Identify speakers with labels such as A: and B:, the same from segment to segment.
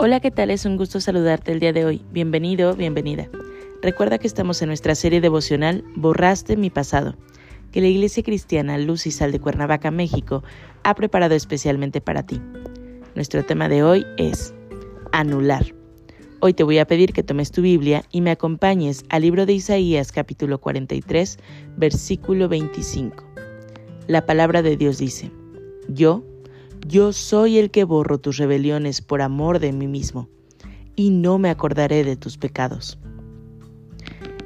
A: Hola, ¿qué tal? Es un gusto saludarte el día de hoy. Bienvenido, bienvenida. Recuerda que estamos en nuestra serie devocional Borraste mi pasado, que la Iglesia Cristiana Luz y Sal de Cuernavaca, México, ha preparado especialmente para ti. Nuestro tema de hoy es anular. Hoy te voy a pedir que tomes tu Biblia y me acompañes al libro de Isaías capítulo 43, versículo 25. La palabra de Dios dice, Yo, yo soy el que borro tus rebeliones por amor de mí mismo, y no me acordaré de tus pecados.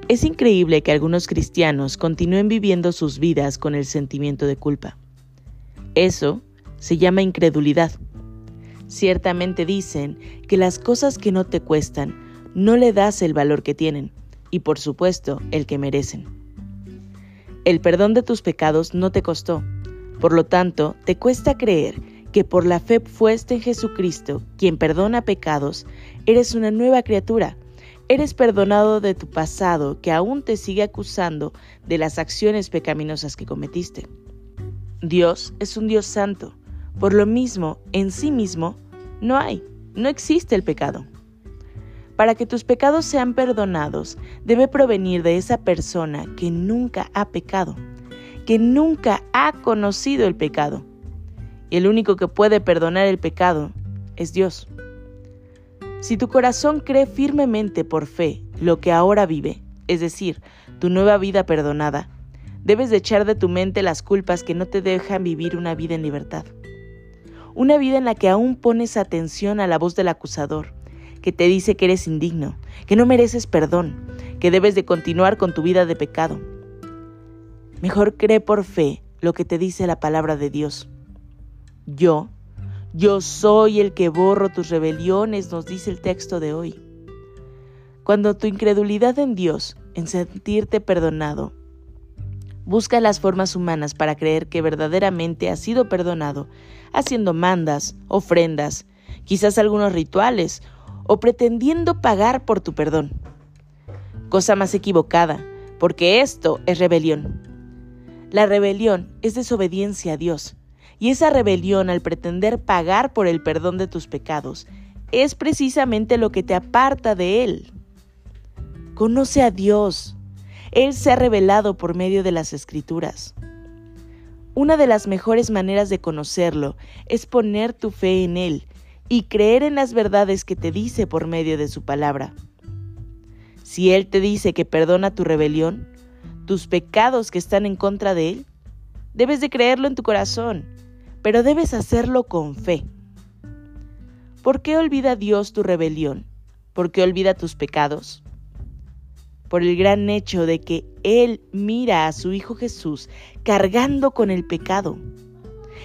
A: Es increíble que algunos cristianos continúen viviendo sus vidas con el sentimiento de culpa. Eso se llama incredulidad. Ciertamente dicen que las cosas que no te cuestan no le das el valor que tienen y por supuesto el que merecen. El perdón de tus pecados no te costó, por lo tanto te cuesta creer que por la fe fuiste en Jesucristo, quien perdona pecados, eres una nueva criatura. Eres perdonado de tu pasado que aún te sigue acusando de las acciones pecaminosas que cometiste. Dios es un Dios santo. Por lo mismo, en sí mismo, no hay, no existe el pecado. Para que tus pecados sean perdonados, debe provenir de esa persona que nunca ha pecado, que nunca ha conocido el pecado y el único que puede perdonar el pecado es Dios. Si tu corazón cree firmemente por fe lo que ahora vive, es decir, tu nueva vida perdonada, debes de echar de tu mente las culpas que no te dejan vivir una vida en libertad. Una vida en la que aún pones atención a la voz del acusador, que te dice que eres indigno, que no mereces perdón, que debes de continuar con tu vida de pecado. Mejor cree por fe lo que te dice la palabra de Dios yo, yo soy el que borro tus rebeliones, nos dice el texto de hoy. Cuando tu incredulidad en Dios, en sentirte perdonado, busca las formas humanas para creer que verdaderamente has sido perdonado, haciendo mandas, ofrendas, quizás algunos rituales, o pretendiendo pagar por tu perdón. Cosa más equivocada, porque esto es rebelión. La rebelión es desobediencia a Dios y esa rebelión al pretender pagar por el perdón de tus pecados es precisamente lo que te aparta de Él. Conoce a Dios. Él se ha revelado por medio de las escrituras. Una de las mejores maneras de conocerlo es poner tu fe en Él y creer en las verdades que te dice por medio de su palabra. Si Él te dice que perdona tu rebelión, tus pecados que están en contra de Él, debes de creerlo en tu corazón pero debes hacerlo con fe. ¿Por qué olvida Dios tu rebelión? ¿Por qué olvida tus pecados? Por el gran hecho de que Él mira a su Hijo Jesús cargando con el pecado.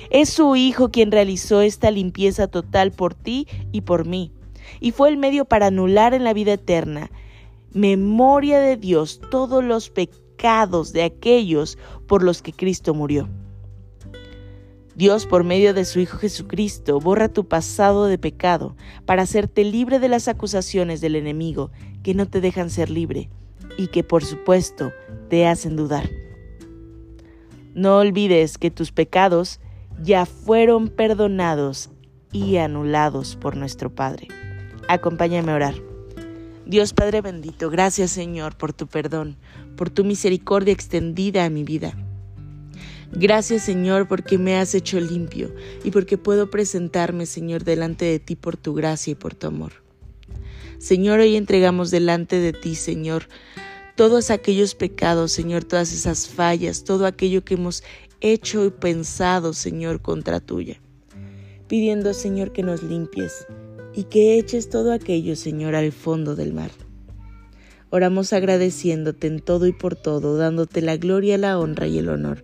A: Es su Hijo quien realizó esta limpieza total por ti y por mí, y fue el medio para anular en la vida eterna, memoria de Dios, todos los pecados de aquellos por los que Cristo murió. Dios, por medio de su Hijo Jesucristo, borra tu pasado de pecado para hacerte libre de las acusaciones del enemigo que no te dejan ser libre y que, por supuesto, te hacen dudar. No olvides que tus pecados ya fueron perdonados y anulados por nuestro Padre. Acompáñame a orar. Dios Padre bendito, gracias Señor por tu perdón, por tu misericordia extendida a mi vida. Gracias Señor porque me has hecho limpio y porque puedo presentarme Señor delante de ti por tu gracia y por tu amor. Señor, hoy entregamos delante de ti Señor todos aquellos pecados Señor, todas esas fallas, todo aquello que hemos hecho y pensado Señor contra tuya. Pidiendo Señor que nos limpies y que eches todo aquello Señor al fondo del mar. Oramos agradeciéndote en todo y por todo, dándote la gloria, la honra y el honor